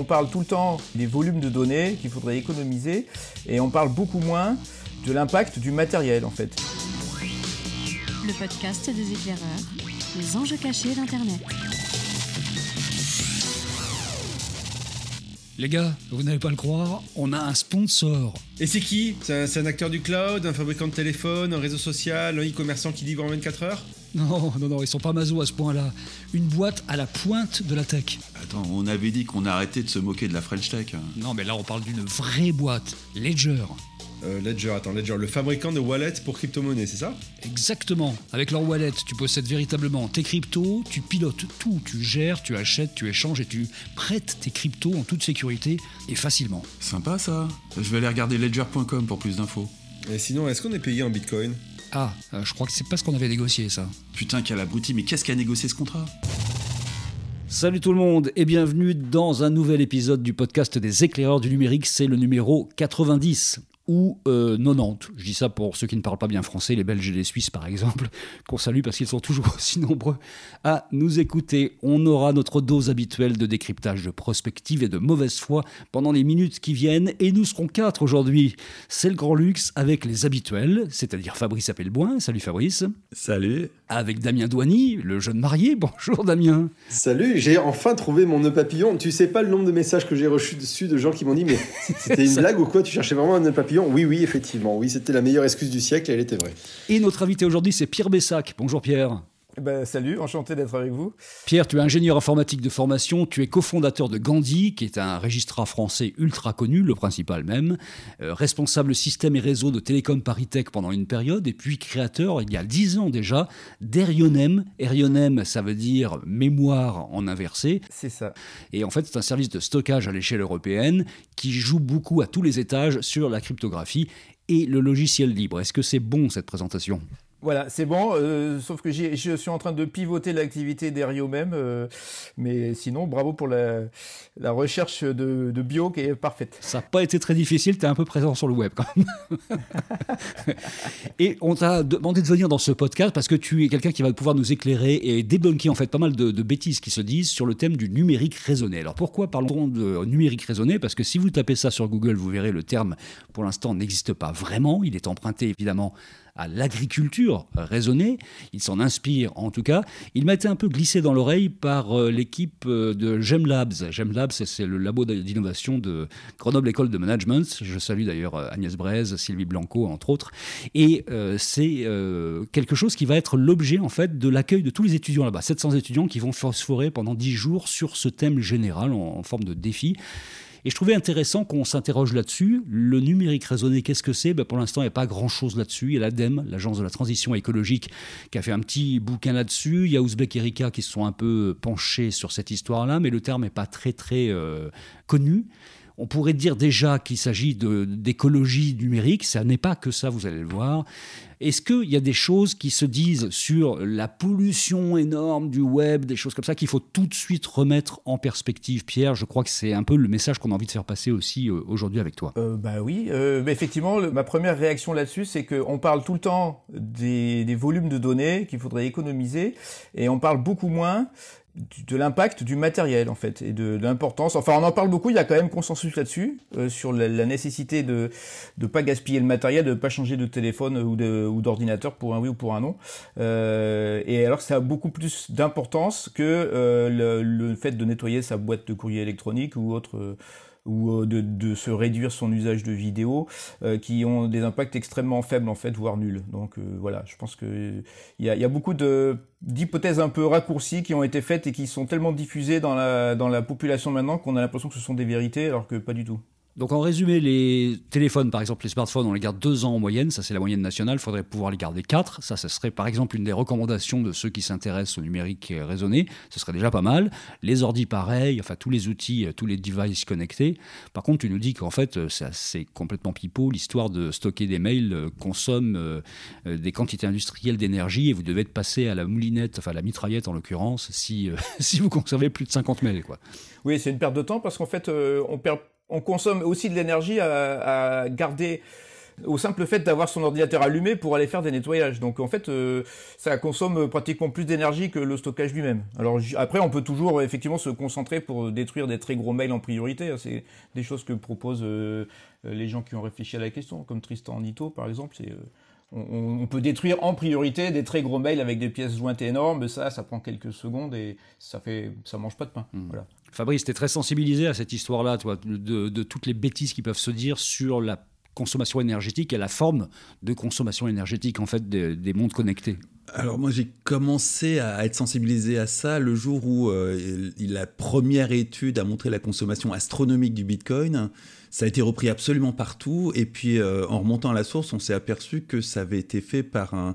on parle tout le temps des volumes de données qu'il faudrait économiser et on parle beaucoup moins de l'impact du matériel en fait. Le podcast des éclaireurs, les enjeux cachés d'Internet. Les gars, vous n'allez pas le croire, on a un sponsor. Et c'est qui? C'est un, acteur du cloud, un fabricant de téléphone, un réseau social, un e-commerçant qui livre en 24 heures? Non, non, non, ils sont pas maso à ce point-là. Une boîte à la pointe de la tech. Attends, on avait dit qu'on arrêtait de se moquer de la French Tech. Non, mais là on parle d'une vraie boîte, Ledger. Euh, Ledger, attends, Ledger, le fabricant de wallets pour crypto-monnaie, c'est ça? Exactement. Avec leur wallet, tu possèdes véritablement tes cryptos, tu pilotes tout, tu gères, tu achètes, tu échanges et tu prêtes tes cryptos en toute sécurité et facilement. Sympa ça. Je vais aller regarder ledger.com pour plus d'infos. Et sinon, est-ce qu'on est payé en bitcoin? Ah, euh, je crois que c'est pas ce qu'on avait négocié ça. Putain, quel abruti, mais qu'est-ce qui a négocié ce contrat? Salut tout le monde et bienvenue dans un nouvel épisode du podcast des éclaireurs du numérique, c'est le numéro 90 ou euh, 90. Je dis ça pour ceux qui ne parlent pas bien français, les Belges et les Suisses par exemple, qu'on salue parce qu'ils sont toujours aussi nombreux à nous écouter. On aura notre dose habituelle de décryptage de prospective et de mauvaise foi pendant les minutes qui viennent et nous serons quatre aujourd'hui. C'est le grand luxe avec les habituels, c'est-à-dire Fabrice Appelboin. Salut Fabrice. Salut. Avec Damien Douany, le jeune marié. Bonjour Damien. Salut, j'ai enfin trouvé mon nœud papillon. Tu sais pas le nombre de messages que j'ai reçus dessus de gens qui m'ont dit mais c'était une blague ou quoi? Tu cherchais vraiment un nœud papillon? Oui, oui, effectivement. Oui, c'était la meilleure excuse du siècle et elle était vraie. Et notre invité aujourd'hui, c'est Pierre Bessac. Bonjour Pierre. Eh ben, salut, enchanté d'être avec vous. Pierre, tu es ingénieur informatique de formation, tu es cofondateur de Gandhi, qui est un registrar français ultra connu, le principal même, euh, responsable système et réseau de Télécom Paritech pendant une période, et puis créateur, il y a dix ans déjà, d'Erionem. Erionem, ça veut dire mémoire en inversé, C'est ça. et en fait c'est un service de stockage à l'échelle européenne qui joue beaucoup à tous les étages sur la cryptographie et le logiciel libre. Est-ce que c'est bon cette présentation? Voilà, c'est bon, euh, sauf que je suis en train de pivoter l'activité d'Erio même, euh, mais sinon, bravo pour la, recherche de, bio qui est parfaite. Ça n'a pas été très difficile, tu es un peu présent sur le web quand même. et on t'a demandé de venir dans ce podcast parce que tu es quelqu'un qui va pouvoir nous éclairer et débunker en fait pas mal de, de bêtises qui se disent sur le thème du numérique raisonné. Alors pourquoi parlons de numérique raisonné? Parce que si vous tapez ça sur Google, vous verrez le terme pour l'instant n'existe pas vraiment. Il est emprunté évidemment à l'agriculture raisonnée. Il s'en inspire en tout cas. Il m'a été un peu glissé dans l'oreille par euh, l'équipe euh, de GemLabs. GemLabs, c'est- c'est le labo d'innovation de Grenoble École de Management. Je salue d'ailleurs euh, Agnès Braise, Sylvie Blanco, entre autres. Et c'est quelque chose qui va être l'objet en fait de l'accueil de tous les étudiants là-bas. 700 étudiants qui vont phosphorer pendant 10 jours sur ce thème général en forme de défi. Et je trouvais intéressant qu'on s'interroge là-dessus. Le numérique raisonné, qu'est-ce que c'est? Ben Pour l'instant, il n'y a pas grand-chose là-dessus. Il y a l'ADEME, l'Agence de la transition écologique, qui a fait un petit bouquin là-dessus. Il y a Ouzbek et Erika qui se sont un peu penchés sur cette histoire-là, mais le terme n'est pas très, très euh, connu. On pourrait dire déjà qu'il s'agit d'écologie numérique. Ça n'est pas que ça, vous allez le voir. Est-ce qu'il y a des choses qui se disent sur la pollution énorme du web, des choses comme ça, qu'il faut tout de suite remettre en perspective? Pierre, je crois que c'est un peu le message qu'on a envie de faire passer aussi euh, aujourd'hui avec toi. Euh, bah oui, euh, effectivement, ma première réaction là-dessus, c'est qu'on parle tout le temps des, volumes de données qu'il faudrait économiser, et on parle beaucoup moins de l'impact du matériel en fait et de, de l'importance. Enfin, on en parle beaucoup. Il y a quand même consensus là-dessus euh, sur la, la nécessité de de pas gaspiller le matériel, de pas changer de téléphone ou de ou d'ordinateur pour un oui ou pour un non. Euh, et alors, ça a beaucoup plus d'importance que euh, le, le fait de nettoyer sa boîte de courrier électronique ou autre. Ou euh, de, de se réduire son usage de vidéo, euh, qui ont des impacts extrêmement faibles en fait, voire nuls. Donc euh, voilà, je pense que il y a, y a beaucoup de d'hypothèses un peu raccourcies qui ont été faites et qui sont tellement diffusées dans la dans la population maintenant qu'on a l'impression que ce sont des vérités, alors que pas du tout. Donc en résumé, les téléphones, par exemple les smartphones, on les garde deux ans en moyenne, ça c'est la moyenne nationale, il faudrait pouvoir les garder quatre, ça ce serait par exemple une des recommandations de ceux qui s'intéressent au numérique euh, raisonné, ce serait déjà pas mal. Les ordi pareil, enfin tous les outils, euh, tous les devices connectés. Par contre, tu nous dis qu'en fait euh, c'est complètement pipeau, l'histoire de stocker des mails consomme des quantités industrielles d'énergie et vous devez être passé à la moulinette, enfin à la mitraillette en l'occurrence, si, si vous conservez plus de 50 mails. Quoi. Oui, c'est une perte de temps parce qu'en fait, on, perd, on consomme aussi de l'énergie à, à garder au simple fait d'avoir son ordinateur allumé pour aller faire des nettoyages. Donc en fait, euh, ça consomme pratiquement plus d'énergie que le stockage lui-même. Alors après, on peut toujours effectivement se concentrer pour détruire des très gros mails en priorité. Hein. C'est des choses que proposent euh, les gens qui ont réfléchi à la question, comme Tristan Nito par exemple. C'est on, peut détruire en priorité des très gros mails avec des pièces jointes énormes. Ça, ça prend quelques secondes et ça fait, ça mange pas de pain. Mmh. Voilà. Fabrice, tu es très sensibilisé à cette histoire-là, toi, de, toutes les bêtises qui peuvent se dire sur la consommation énergétique et la forme de consommation énergétique en fait des, des mondes connectés. Alors moi j'ai commencé à être sensibilisé à ça le jour où euh, la première étude a montré la consommation astronomique du Bitcoin. Ça a été repris absolument partout et puis euh, en remontant à la source, on s'est aperçu que ça avait été fait par un,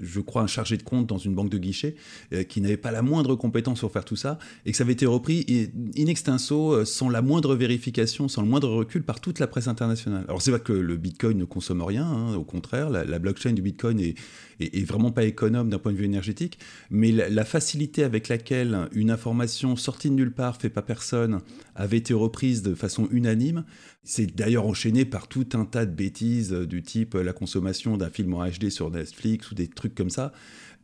je crois, un chargé de compte dans une banque de guichet euh, qui n'avait pas la moindre compétence pour faire tout ça et que ça avait été repris in extenso, euh, sans la moindre vérification, sans le moindre recul par toute la presse internationale. Alors c'est pas que le Bitcoin ne consomme rien, hein, au contraire, la, blockchain du Bitcoin est, est, vraiment pas économe d'un point de vue énergétique, mais la, la, facilité avec laquelle une information sortie de nulle part, fait pas personne, avait été reprise de façon unanime, c'est d'ailleurs enchaîné par tout un tas de bêtises euh, du type la consommation d'un film en HD sur Netflix ou des trucs comme ça.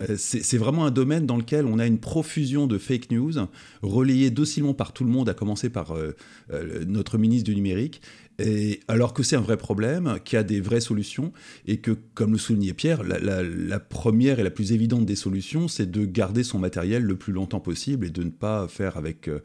Euh, c'est vraiment un domaine dans lequel on a une profusion de fake news relayées docilement par tout le monde, à commencer par euh, notre ministre du numérique, et alors que c'est un vrai problème, qu'il y a des vraies solutions, et que, comme le soulignait Pierre, la, première et la plus évidente des solutions, c'est de garder son matériel le plus longtemps possible et de ne pas faire avec euh,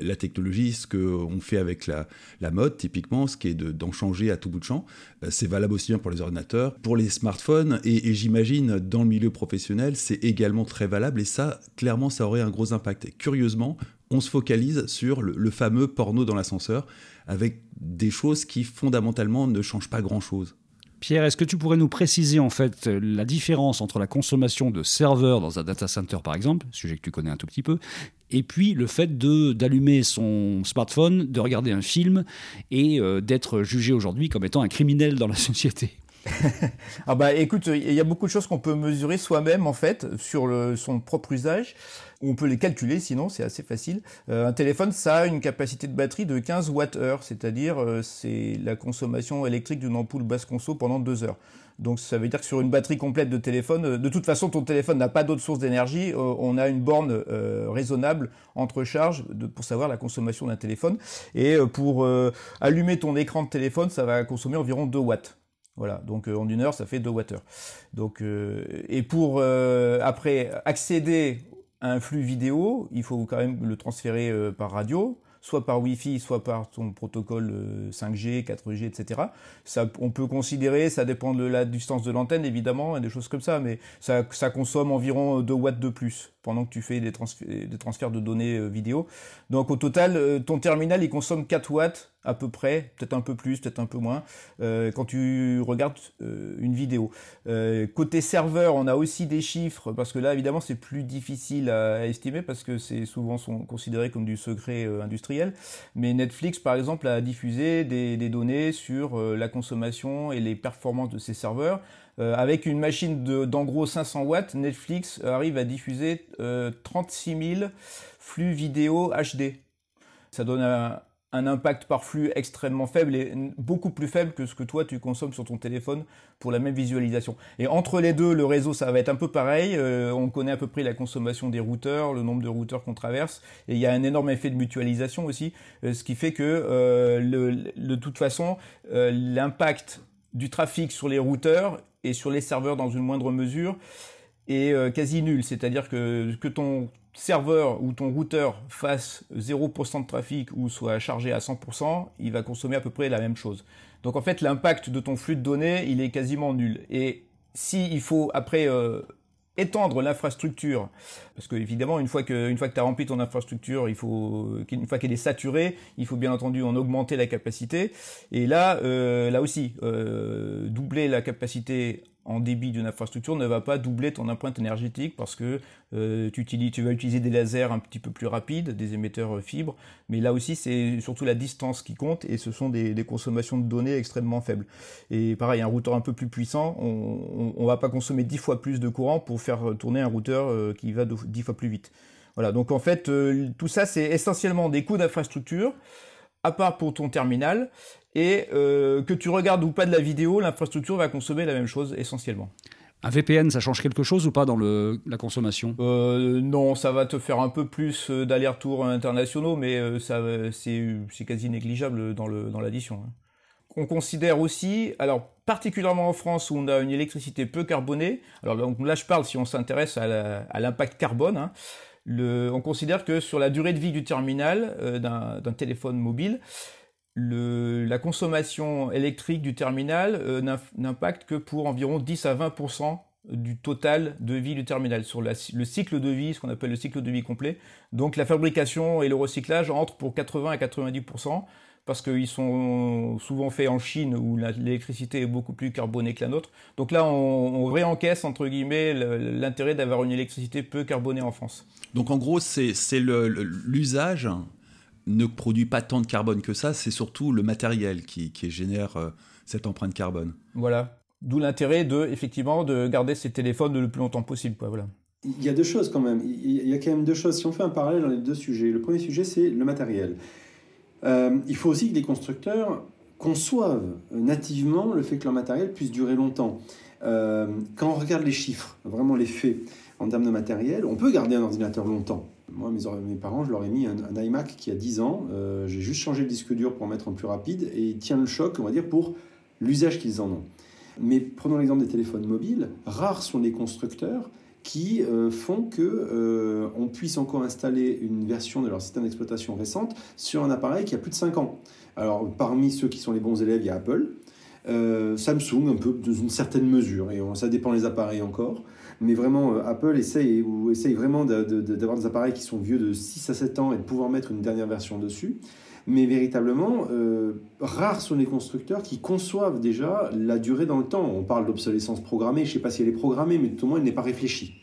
la technologie ce qu'on fait avec la, mode, typiquement, ce qui est d'en changer à tout bout de champ. Euh, c'est valable aussi bien pour les ordinateurs, pour les smartphones, et, j'imagine dans le milieu professionnel, c'est également très valable, et ça, clairement, ça aurait un gros impact. Curieusement, on se focalise sur le fameux porno dans l'ascenseur avec des choses qui fondamentalement ne changent pas grand-chose. Pierre, est-ce que tu pourrais nous préciser en fait la différence entre la consommation de serveurs dans un data center par exemple, sujet que tu connais un tout petit peu, et puis le fait d'allumer son smartphone, de regarder un film et euh, d'être jugé aujourd'hui comme étant un criminel dans la société? ah bah écoute, il y a beaucoup de choses qu'on peut mesurer soi-même en fait sur le, son propre usage. On peut les calculer, sinon c'est assez facile. Euh, un téléphone, ça a une capacité de batterie de 15 Wh, c'est-à-dire euh, c'est la consommation électrique d'une ampoule basse conso pendant deux heures. Donc ça veut dire que sur une batterie complète de téléphone, euh, de toute façon ton téléphone n'a pas d'autre source d'énergie, on a une borne raisonnable entre charges pour savoir la consommation d'un téléphone. Et pour allumer ton écran de téléphone, ça va consommer environ 2 watts. Voilà, donc en une heure, ça fait 2 Wh. Donc, et pour après accéder un flux vidéo, il faut quand même le transférer euh, par radio, soit par Wi-Fi, soit par ton protocole 5G, 4G, etc. Ça, on peut considérer, ça dépend de la distance de l'antenne évidemment, et des choses comme ça, mais ça, ça consomme environ 2 watts de plus pendant que tu fais des, transferts de données euh, vidéo. Donc au total, euh, ton terminal, il consomme 4 watts à peu près, peut-être un peu plus, peut-être un peu moins, euh, quand tu regardes une vidéo. côté serveur, on a aussi des chiffres, parce que là, évidemment, c'est plus difficile à, estimer, parce que c'est souvent sont considéré comme du secret industriel. Mais Netflix, par exemple, a diffusé des données sur la consommation et les performances de ses serveurs. Euh, avec une machine d'en gros 500 watts, Netflix arrive à diffuser 36 euh, 000 flux vidéo HD. Ça donne un, impact par flux extrêmement faible et beaucoup plus faible que ce que toi tu consommes sur ton téléphone pour la même visualisation. Et entre les deux, le réseau ça va être un peu pareil. Euh, on connaît à peu près la consommation des routeurs, le nombre de routeurs qu'on traverse, et il y a un énorme effet de mutualisation aussi, ce qui fait que de toute façon l'impact du trafic sur les routeurs et sur les serveurs dans une moindre mesure est euh, quasi nul. C'est-à-dire que, que ton serveur ou ton routeur fasse 0% de trafic ou soit chargé à 100%, il va consommer à peu près la même chose. Donc en fait, l'impact de ton flux de données, il est quasiment nul. Et si il faut après euh, étendre l'infrastructure, parce que évidemment une fois que une fois que tu as rempli ton infrastructure, il faut une fois qu'elle est saturée, il faut bien entendu en augmenter la capacité. Et là, euh, là aussi, euh, doubler la capacité en débit d'une infrastructure ne va pas doubler ton empreinte énergétique parce que euh, tu, utilises, tu vas utiliser des lasers un petit peu plus rapides, des émetteurs euh, fibres, mais là aussi c'est surtout la distance qui compte et ce sont des, consommations de données extrêmement faibles. Et pareil, un routeur un peu plus puissant, on, ne va pas consommer 10 fois plus de courant pour faire tourner un routeur euh, qui va 10 fois plus vite. Voilà, donc en fait tout ça c'est essentiellement des coûts d'infrastructure à part pour ton terminal, et euh, que tu regardes ou pas de la vidéo, l'infrastructure va consommer la même chose essentiellement. Un VPN, ça change quelque chose ou pas dans le, la consommation? Euh, Non, ça va te faire un peu plus euh, d'allers-retours internationaux, mais euh, ça, c'est quasi négligeable dans le dans l'addition. Hein. On considère aussi, alors particulièrement en France où on a une électricité peu carbonée. Alors donc, là, je parle si on s'intéresse à l'impact carbone. Hein, le, on considère que sur la durée de vie du terminal euh, d'un téléphone mobile, le, la consommation électrique du terminal euh, n'impacte que pour environ 10 à 20% du total de vie du terminal sur la, le cycle de vie, ce qu'on appelle le cycle de vie complet. Donc la fabrication et le recyclage entrent pour 80 à 90 parce qu'ils sont souvent faits en Chine où l'électricité est beaucoup plus carbonée que la nôtre. Donc là, on, on réencaisse entre guillemets l'intérêt d'avoir une électricité peu carbonée en France. Donc en gros, c'est l'usage ne produit pas tant de carbone que ça, c'est surtout le matériel qui, génère euh, cette empreinte carbone. Voilà. D'où l'intérêt de, effectivement, de garder ces téléphones le plus longtemps possible. Voilà. Il y a deux choses quand même. Il y a quand même deux choses. Si on fait un parallèle dans les deux sujets, le premier sujet, c'est le matériel. Euh, il faut aussi que les constructeurs conçoivent nativement le fait que leur matériel puisse durer longtemps. Euh, quand on regarde les chiffres, vraiment les faits, en termes de matériel, on peut garder un ordinateur longtemps. Moi, mes, parents, je leur ai mis un, iMac qui a 10 ans. Euh, j'ai juste changé le disque dur pour en mettre un plus rapide et il tient le choc, on va dire, pour l'usage qu'ils en ont. Mais prenons l'exemple des téléphones mobiles. Rares sont les constructeurs qui euh, font que euh, on puisse encore installer une version de leur système d'exploitation récente sur un appareil qui a plus de 5 ans. Alors parmi ceux qui sont les bons élèves, il y a Apple, Samsung un peu dans une certaine mesure, et ça dépend des appareils encore mais vraiment euh, Apple essaye, ou essaye vraiment d'avoir des appareils qui sont vieux de 6 à 7 ans et de pouvoir mettre une dernière version dessus. Mais véritablement, euh, rares sont les constructeurs qui conçoivent déjà la durée dans le temps. On parle d'obsolescence programmée, je ne sais pas si elle est programmée, mais tout au moins elle n'est pas réfléchie.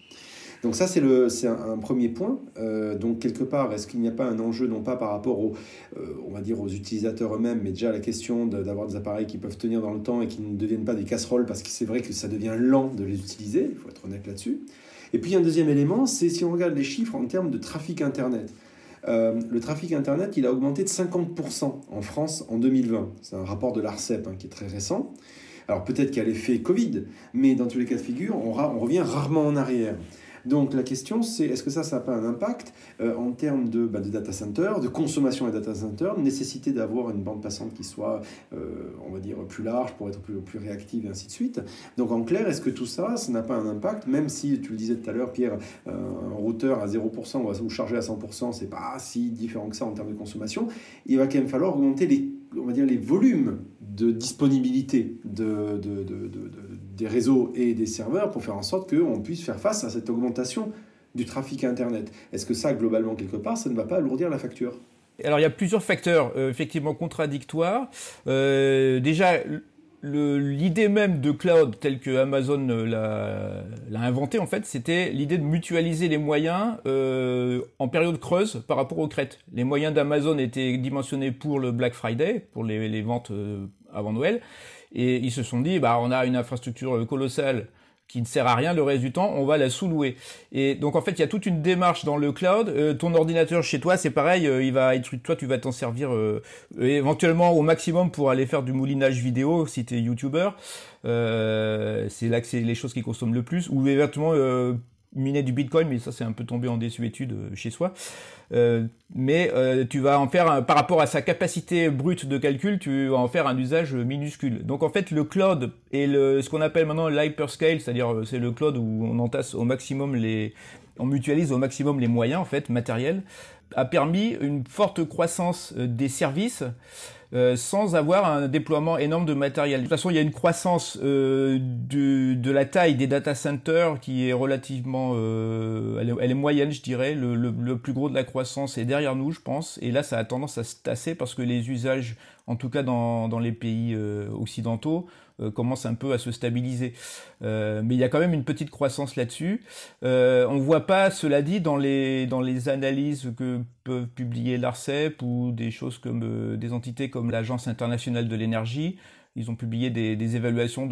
Donc ça, c'est un, un, premier point. Euh, donc quelque part, est-ce qu'il n'y a pas un enjeu, non pas par rapport aux, euh, on va dire aux utilisateurs eux-mêmes, mais déjà la question d'avoir des appareils qui peuvent tenir dans le temps et qui ne deviennent pas des casseroles, parce que c'est vrai que ça devient lent de les utiliser, il faut être honnête là-dessus. Et puis un deuxième élément, c'est si on regarde les chiffres en termes de trafic Internet. Euh, le trafic Internet, il a augmenté de 50% en France en 2020. C'est un rapport de l'ARCEP hein, qui est très récent. Alors peut-être qu'il y a l'effet Covid, mais dans tous les cas de figure, on, on revient rarement en arrière. Donc la question, c'est est-ce que ça, ça n'a pas un impact euh, en termes de, bah, de, data center, de consommation des data center, nécessité d'avoir une bande passante qui soit, euh, on va dire, plus large pour être plus, réactive et ainsi de suite? Donc en clair, est-ce que tout ça, ça n'a pas un impact, même si tu le disais tout à l'heure, Pierre, euh, un routeur à 0% ou charger à 100%, c'est pas si différent que ça en termes de consommation, il va quand même falloir augmenter les, on va dire, les volumes de disponibilité de, de, de, de des réseaux et des serveurs pour faire en sorte qu'on puisse faire face à cette augmentation du trafic Internet. Est-ce que ça, globalement, quelque part, ça ne va pas alourdir la facture? Alors, il y a plusieurs facteurs euh, effectivement contradictoires. Euh, déjà, l'idée même de cloud telle que Amazon l'a inventé en fait, c'était l'idée de mutualiser les moyens euh, en période creuse par rapport aux crêtes. Les moyens d'Amazon étaient dimensionnés pour le Black Friday, pour les ventes avant Noël, et ils se sont dit, bah, on a une infrastructure colossale qui ne sert à rien le reste du temps, on va la sous-louer. Et donc en fait, il y a toute une démarche dans le cloud. Euh, ton ordinateur chez toi, c'est pareil, euh, il va être, toi, tu vas t'en servir euh, éventuellement au maximum pour aller faire du moulinage vidéo si tu es YouTuber. c'est là que c'est les choses qui consomment le plus. Ou éventuellement miner du Bitcoin, mais ça c'est un peu tombé en désuétude euh, chez soi. Euh, mais euh, tu vas en faire, par rapport à sa capacité brute de calcul, tu vas en faire un usage minuscule. Donc en fait, le cloud et ce qu'on appelle maintenant l'hyperscale, c'est-à-dire c'est le cloud où on entasse au maximum les, on mutualise au maximum les moyens en fait matériels, a permis une forte croissance des services euh, sans avoir un déploiement énorme de matériel. De toute façon, il y a une croissance euh, de, la taille des data centers qui est relativement, euh, elle, est, moyenne, je dirais. Le, le, le, plus gros de la croissance est derrière nous, je pense. Et là, ça a tendance à se tasser parce que les usages, en tout cas dans, dans les pays euh, occidentaux, euh, commence un peu à se stabiliser. Euh, mais il y a quand même une petite croissance là-dessus. Euh, on voit pas, cela dit, dans les dans les analyses que peuvent publier l'Arcep ou des choses comme des entités comme l'Agence internationale de l'énergie, ils ont publié des, évaluations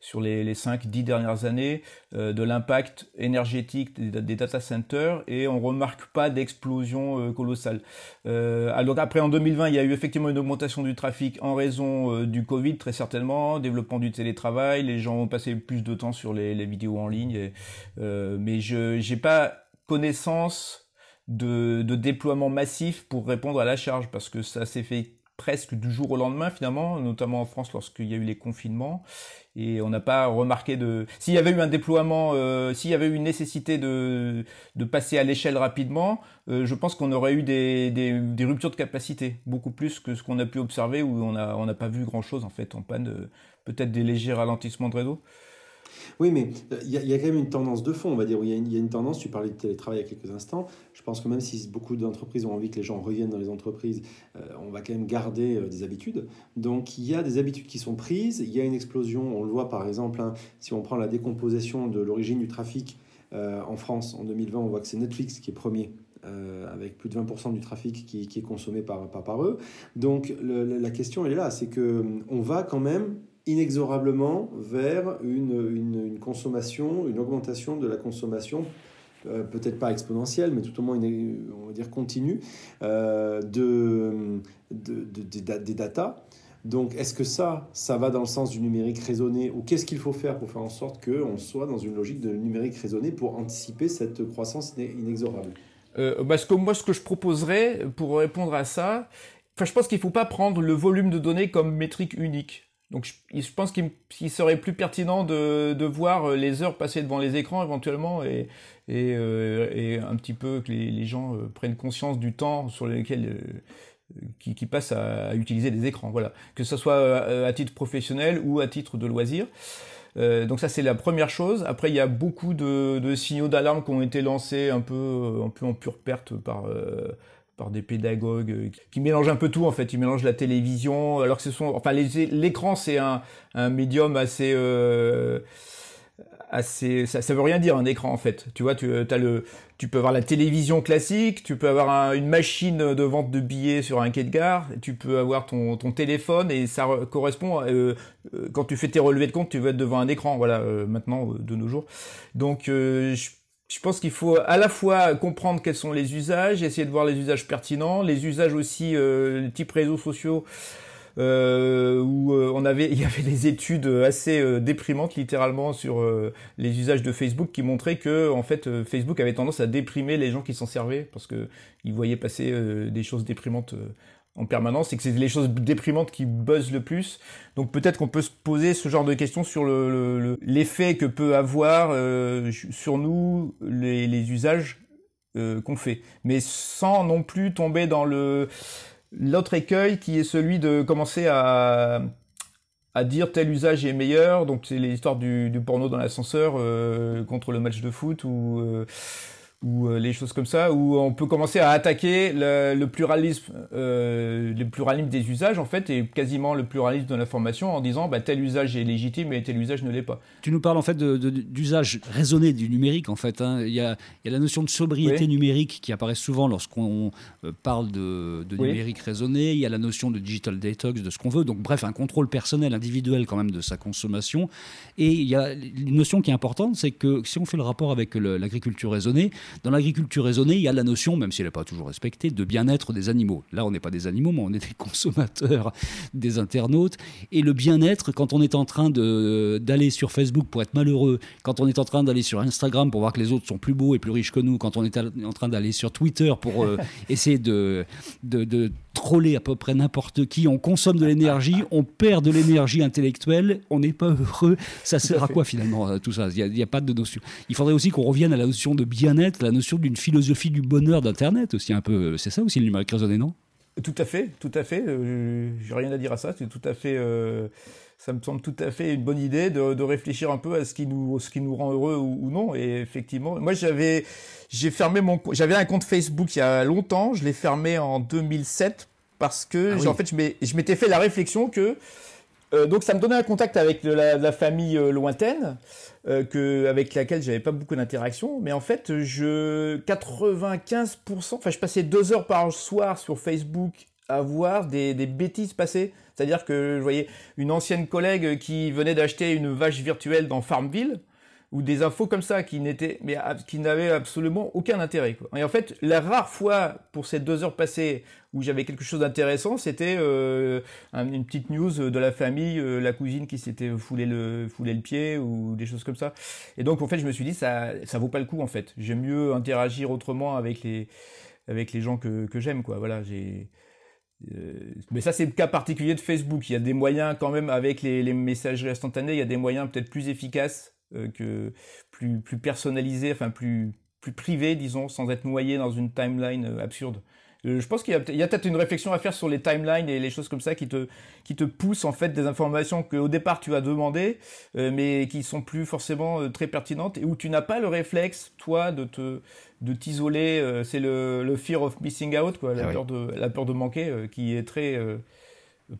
sur les, les 5-10 dernières années euh, de l'impact énergétique des, data centers et on remarque pas d'explosion euh, colossale. Euh, alors après, en 2020, il y a eu effectivement une augmentation du trafic en raison du Covid, très certainement, développement du télétravail, les gens ont passé plus de temps sur les, vidéos en ligne, mais je n'ai pas connaissance de déploiement massif pour répondre à la charge parce que ça s'est fait presque du jour au lendemain finalement, notamment en France lorsqu'il y a eu les confinements. Et on n'a pas remarqué de... S'il y avait eu un déploiement, euh, s'il y avait eu une nécessité de, de passer à l'échelle rapidement, euh, je pense qu'on aurait eu des, des, des, ruptures de capacité, beaucoup plus que ce qu'on a pu observer où on n'a on a pas vu grand-chose en fait en panne, peut-être des légers ralentissements de réseau. Oui, mais euh, il y, a quand même une tendance de fond, on va dire. Il y, a une tendance, tu parlais de télétravail il y a quelques instants. Je pense que même si beaucoup d'entreprises ont envie que les gens reviennent dans les entreprises, euh, on va quand même garder euh, des habitudes. Donc il y a des habitudes qui sont prises. Il y a une explosion, on le voit par exemple, hein, si on prend la décomposition de l'origine du trafic en France en 2020, on voit que c'est Netflix qui est premier avec plus de 20% du trafic qui, est consommé par, par, eux. Donc la question elle est là, c'est que on va quand même inexorablement vers une, une, consommation, une augmentation de la consommation, euh, peut-être pas exponentielle, mais tout au moins une, on va dire continue, euh, de, de, des data. Donc, est-ce que ça, ça va dans le sens du numérique raisonné ou qu'est-ce qu'il faut faire pour faire en sorte qu'on soit dans une logique de numérique raisonné pour anticiper cette croissance inexorable? Euh, parce que moi, ce que je proposerais pour répondre à ça, je pense qu'il ne faut pas prendre le volume de données comme métrique unique. Donc je, pense qu'il serait plus pertinent de, de, voir euh, les heures passées devant les écrans éventuellement et, et, euh, et un petit peu que les, les, gens euh, prennent conscience du temps sur lequel euh, qui, qui passent à, à, utiliser des écrans. Voilà, que ce soit à, titre professionnel ou à titre de loisir. Euh, donc ça c'est la première chose. Après il y a beaucoup de, de signaux d'alarme qui ont été lancés un peu, un peu en pure perte par par des pédagogues euh, qui mélangent un peu tout en fait. Ils mélangent la télévision, alors que ce sont, enfin l'écran c'est un, un médium assez euh, assez ça, ça veut rien dire un écran en fait. Tu vois, tu euh, as le tu peux avoir la télévision classique, tu peux avoir une machine de vente de billets sur un quai de gare, tu peux avoir ton, ton téléphone et ça correspond euh, quand tu fais tes relevés de compte, tu vas être devant un écran voilà maintenant de nos jours. Donc je je pense qu'il faut à la fois comprendre quels sont les usages, essayer de voir les usages pertinents, les usages aussi euh, type réseaux sociaux euh, où euh, on avait il y avait des études assez euh, déprimantes littéralement sur les usages de Facebook qui montraient que en fait Facebook avait tendance à déprimer les gens qui s'en servaient parce que ils voyaient passer des choses déprimantes en permanence et que c'est les choses déprimantes qui buzzent le plus. Donc peut-être qu'on peut se poser ce genre de questions sur l'effet le, que peut avoir euh, sur nous les, usages euh, qu'on fait, mais sans non plus tomber dans l'autre écueil qui est celui de commencer à dire tel usage est meilleur. Donc c'est l'histoire du, porno dans l'ascenseur euh, contre le match de foot ou ou euh, les choses comme ça, où on peut commencer à attaquer le, le pluralisme, euh, le pluralisme des usages en fait, et quasiment le pluralisme de l'information en disant bah, tel usage est légitime et tel usage ne l'est pas. Tu nous parles en fait d'usage raisonné du numérique en fait. Hein. Il, y a, il, y a, la notion de sobriété numérique qui apparaît souvent lorsqu'on euh, parle de, de numérique raisonné. Il y a la notion de digital detox, de ce qu'on veut. Donc bref, un contrôle personnel, individuel quand même de sa consommation. Et il y a une notion qui est importante, c'est que si on fait le rapport avec l'agriculture raisonnée, dans l'agriculture raisonnée, il y a la notion, même si elle n'est pas toujours respectée, de bien-être des animaux. Là, on n'est pas des animaux, mais on est des consommateurs, des internautes. Et le bien-être, quand on est en train d'aller sur Facebook pour être malheureux, quand on est en train d'aller sur Instagram pour voir que les autres sont plus beaux et plus riches que nous, quand on est en train d'aller sur Twitter pour euh, essayer de, de, de troller à peu près n'importe qui, on consomme de l'énergie, on perd de l'énergie intellectuelle, on n'est pas heureux. Ça sert à quoi finalement euh, tout ça? Il n'y a, a, pas de notion. Il faudrait aussi qu'on revienne à la notion de bien-être, la notion d'une philosophie du bonheur d'Internet aussi un peu. C'est ça aussi le numérique raisonné, non? Tout à fait, tout à fait. Euh, J'ai rien à dire à ça. C'est tout à fait. Euh, ça me semble tout à fait une bonne idée de, de, réfléchir un peu à ce qui nous, ce qui nous rend heureux ou, ou non. Et effectivement, moi j'avais, j'ai fermé mon, j'avais un compte Facebook il y a longtemps. Je l'ai fermé en 2007 parce que, ah en fait, je m'étais fait la réflexion que euh, donc ça me donnait un contact avec la, la famille euh, lointaine euh, que avec laquelle j'avais pas beaucoup d'interaction mais en fait je 95% enfin je passais deux heures par soir sur Facebook à voir des, des bêtises passer. C'est-à-dire que je voyais une ancienne collègue qui venait d'acheter une vache virtuelle dans Farmville ou des infos comme ça qui n'étaient mais qui n'avaient absolument aucun intérêt quoi. Et en fait, la rare fois pour ces deux heures passées où j'avais quelque chose d'intéressant, c'était euh, une petite news de la famille, euh, la cousine qui s'était foulé le foulé le pied ou des choses comme ça. Et donc en fait, je me suis dit ça ça vaut pas le coup en fait. J'aime mieux interagir autrement avec les avec les gens que que j'aime quoi. Voilà, j'ai euh, mais ça, c'est le cas particulier de Facebook. Il y a des moyens quand même avec les, les messageries instantanées, il y a des moyens peut-être plus efficaces que plus plus personnalisé, enfin plus plus privé, disons, sans être noyé dans une timeline absurde. Euh, je pense qu'il y a, peut-être une réflexion à faire sur les timelines et les choses comme ça qui te qui te poussent en fait des informations que au départ tu as demandé, mais qui sont plus forcément très pertinentes et où tu n'as pas le réflexe toi de te de t'isoler. c'est le, le fear of missing out, quoi, la ah peur de la peur de manquer, qui est très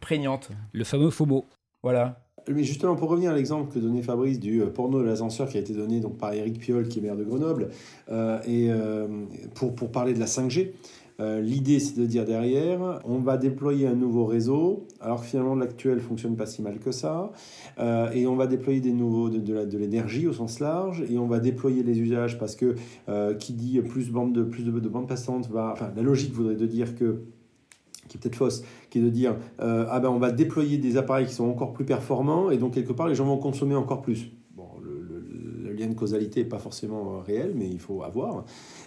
prégnante. Le fameux FOMO. Voilà. Mais justement, pour revenir à l'exemple que donnait Fabrice du euh, porno de l'ascenseur qui a été donné donc, par Eric Piolle, qui est maire de Grenoble, euh, et euh, pour, pour, parler de la 5G, l'idée c'est de dire derrière, on va déployer un nouveau réseau, alors que finalement l'actuel fonctionne pas si mal que ça, et on va déployer des nouveaux, de, l'énergie au sens large, et on va déployer les usages parce que qui dit plus, bande de, plus de, de bandes passantes va. Enfin, la logique voudrait de dire que qui est peut-être fausse, qui est de dire euh, ah ben on va déployer des appareils qui sont encore plus performants et donc quelque part les gens vont consommer encore plus. Bon, le, lien de causalité pas forcément euh, réel, mais il faut avoir.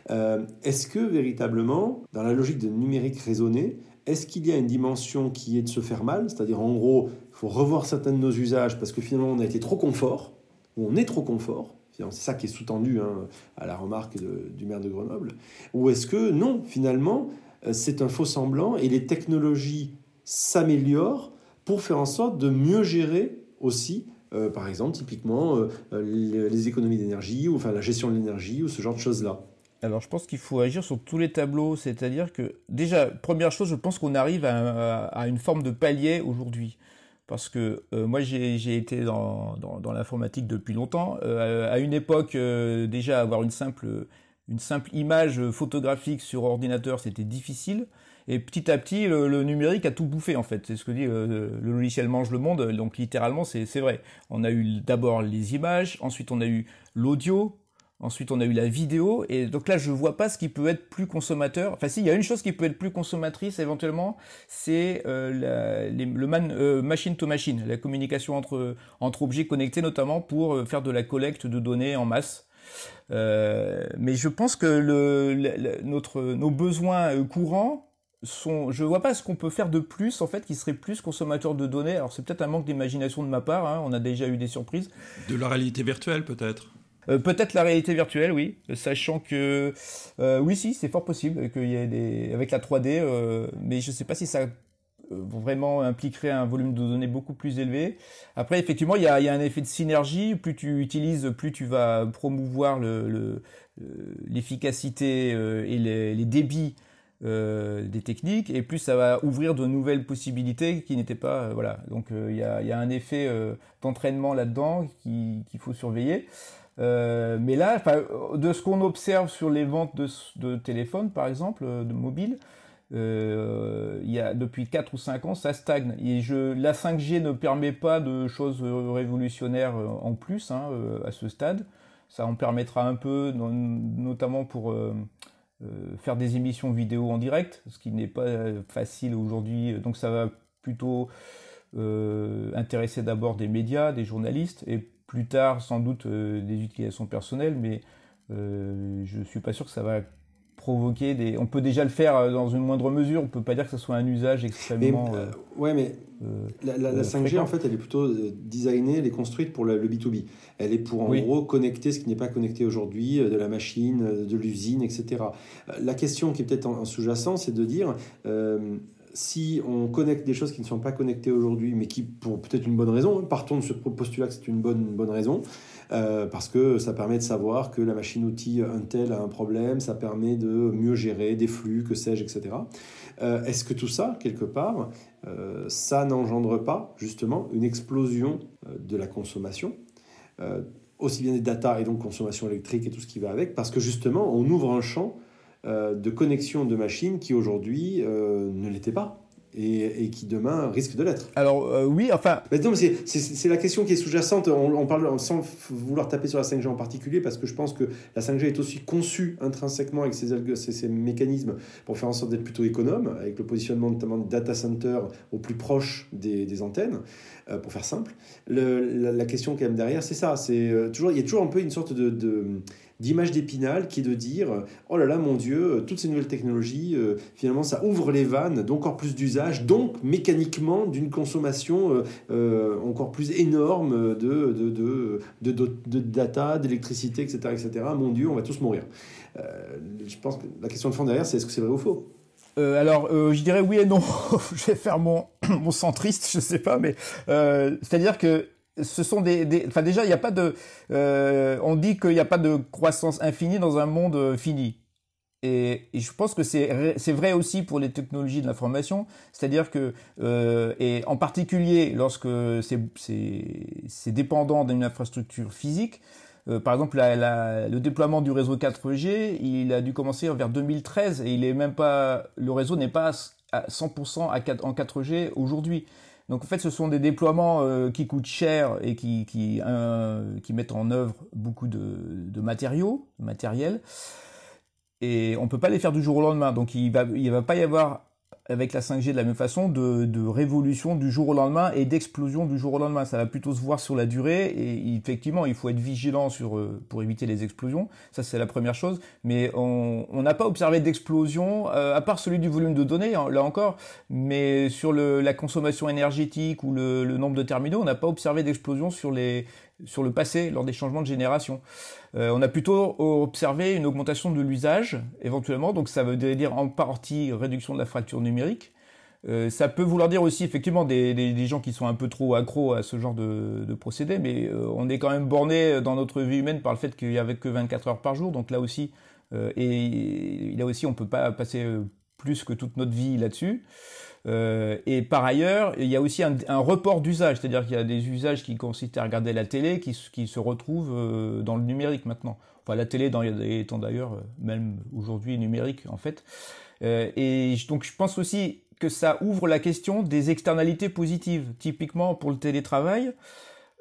Euh, est-ce que véritablement, dans la logique de numérique raisonné, est-ce qu'il y a une dimension qui est de se faire mal? C'est-à-dire en gros, il faut revoir certains de nos usages parce que finalement on a été trop confort, ou on est trop confort, c'est ça qui est sous-tendu hein, à la remarque du maire de Grenoble. Ou est-ce que non, finalement, euh, c'est un faux semblant et les technologies s'améliorent pour faire en sorte de mieux gérer aussi, euh, par exemple, typiquement, euh, les, économies d'énergie ou enfin la gestion de l'énergie ou ce genre de choses-là. Alors je pense qu'il faut agir sur tous les tableaux, c'est-à-dire que déjà, première chose, je pense qu'on arrive à, une forme de palier aujourd'hui. Parce que moi j'ai été dans, l'informatique depuis longtemps. à une époque, déjà avoir une simple image photographique sur ordinateur, c'était difficile. Et petit à petit, le, numérique a tout bouffé en fait. C'est ce que dit le, logiciel mange le monde. Donc littéralement, c'est vrai. On a eu d'abord les images, ensuite on a eu l'audio, ensuite on a eu la vidéo. Et donc là, je vois pas ce qui peut être plus consommateur. Enfin, si, il y a une chose qui peut être plus consommatrice éventuellement, c'est euh, le man, euh, machine to machine, la communication entre entre objets connectés, notamment pour euh, faire de la collecte de données en masse. Euh, mais je pense que le, notre, nos besoins euh, courants sont, je vois pas ce qu'on peut faire de plus en fait qui serait plus consommateur de données. Alors c'est peut-être un manque d'imagination de ma part. Hein, on a déjà eu des surprises. De la réalité virtuelle peut-être. Euh, peut-être la réalité virtuelle, oui, sachant que oui, si, c'est fort possible qu'il y ait des avec la 3D, mais je sais pas si ça vraiment impliquerait un volume de données beaucoup plus élevé. Après, effectivement, il y a, un effet de synergie. Plus tu utilises, plus tu vas promouvoir l'efficacité euh, et les, débits euh, des techniques, et plus ça va ouvrir de nouvelles possibilités qui n'étaient pas. Euh, voilà. Donc il y, a, un effet d'entraînement là-dedans qu'il faut surveiller. mais là, de ce qu'on observe sur les ventes de, de téléphones, par exemple, de mobiles, euh, il y a depuis 4 ou 5 ans, ça stagne. Et je, la 5G ne permet pas de choses révolutionnaires euh, en plus hein, euh, à ce stade. Ça en permettra un peu, notamment pour euh, faire des émissions vidéo en direct, ce qui n'est pas facile aujourd'hui. Donc ça va plutôt intéresser d'abord des médias, des journalistes, et plus tard sans doute des utilisations personnelles, mais je suis pas sûr que ça va provoquer des. On peut déjà le faire euh, dans une moindre mesure. On peut pas dire que ce soit un usage extrêmement. Euh, ouais, mais euh, la, 5G en fait, elle est plutôt designée, elle est construite pour le, B2B. Elle est pour en gros connecter ce qui n'est pas connecté aujourd'hui, de la machine, de l'usine, etc. La question qui est peut-être en, sous-jacent, c'est de dire. si on connecte des choses qui ne sont pas connectées aujourd'hui, mais qui, pour peut-être une bonne raison, hein, partons de ce postulat que c'est une bonne, une bonne raison, euh, parce que ça permet de savoir que la machine-outil Intel a un problème, ça permet de mieux gérer des flux, que sais-je, etc. Euh, est-ce que tout ça, quelque part, euh, ça n'engendre pas justement une explosion de la consommation aussi bien des data et donc consommation électrique et tout ce qui va avec, parce que justement, on ouvre un champ de connexion de machines qui aujourd'hui ne l'était pas et, qui demain risque de l'être. Alors euh, oui, enfin... Mais non, c'est la question qui est sous-jacente. On, parle sans vouloir taper sur la 5G en particulier, parce que je pense que la 5G est aussi conçue intrinsèquement avec ses, ses, mécanismes pour faire en sorte d'être plutôt économe, avec le positionnement notamment de data center au plus proche des, antennes, euh, pour faire simple. Le, la, question quand même derrière, c'est ça. C'est euh, toujours, il y a toujours un peu une sorte de d'image d'épinal qui est de dire oh là là mon Dieu, toutes ces nouvelles technologies, euh, finalement ça ouvre les vannes d'encore plus d'usages, donc mécaniquement d'une consommation euh, euh, encore plus énorme de, de, de, de, de data, d'électricité, etc., etc. Mon Dieu, on va tous mourir. je pense que la question de fond derrière, c'est est-ce que c'est vrai ou faux? Alors, je dirais oui et non. je vais faire mon, mon centriste, je sais pas, mais c'est-à-dire que ce sont des, enfin déjà il n'y a pas de, euh, on dit qu'il n'y a pas de croissance infinie dans un monde euh, fini. Et, je pense que c'est c'est vrai aussi pour les technologies de l'information, c'est-à-dire que euh, et en particulier lorsque c'est dépendant d'une infrastructure physique. par exemple, la, le déploiement du réseau 4G, il a dû commencer vers 2013 et il est même pas, le réseau n'est pas à 100% à 4, en 4G aujourd'hui. Donc en fait, ce sont des déploiements euh, qui coûtent cher et qui, qui, mettent en œuvre beaucoup de, de matériaux, matériel. Et on ne peut pas les faire du jour au lendemain. Donc il ne va, il va pas y avoir avec la 5G de la même façon, de, de révolution du jour au lendemain et d'explosion du jour au lendemain. Ça va plutôt se voir sur la durée et effectivement, il faut être vigilant sur, euh, pour éviter les explosions. Ça, c'est la première chose. Mais on n'a pas observé d'explosion, euh, à part celui du volume de données, hein, là encore, mais sur le, la consommation énergétique ou le, le nombre de terminaux, on n'a pas observé d'explosion sur les, sur le passé lors des changements de génération. Euh, on a plutôt observé une augmentation de l'usage éventuellement, donc ça veut dire en partie réduction de la fracture numérique. Euh, ça peut vouloir dire aussi effectivement des, gens qui sont un peu trop accros à ce genre de, de procédé, mais euh, on est quand même borné dans notre vie humaine par le fait qu'il n'y avait que 24 heures par jour, donc là aussi, et là aussi on peut pas passer plus que toute notre vie là-dessus. Euh, et par ailleurs, il y a aussi un, report d'usage, c'est-à-dire qu'il y a des usages qui consistent à regarder la télé qui, qui se retrouvent euh, dans le numérique maintenant. Enfin, la télé dans, étant d'ailleurs, euh, même aujourd'hui, numérique en fait. et donc je pense aussi que ça ouvre la question des externalités positives. Typiquement pour le télétravail,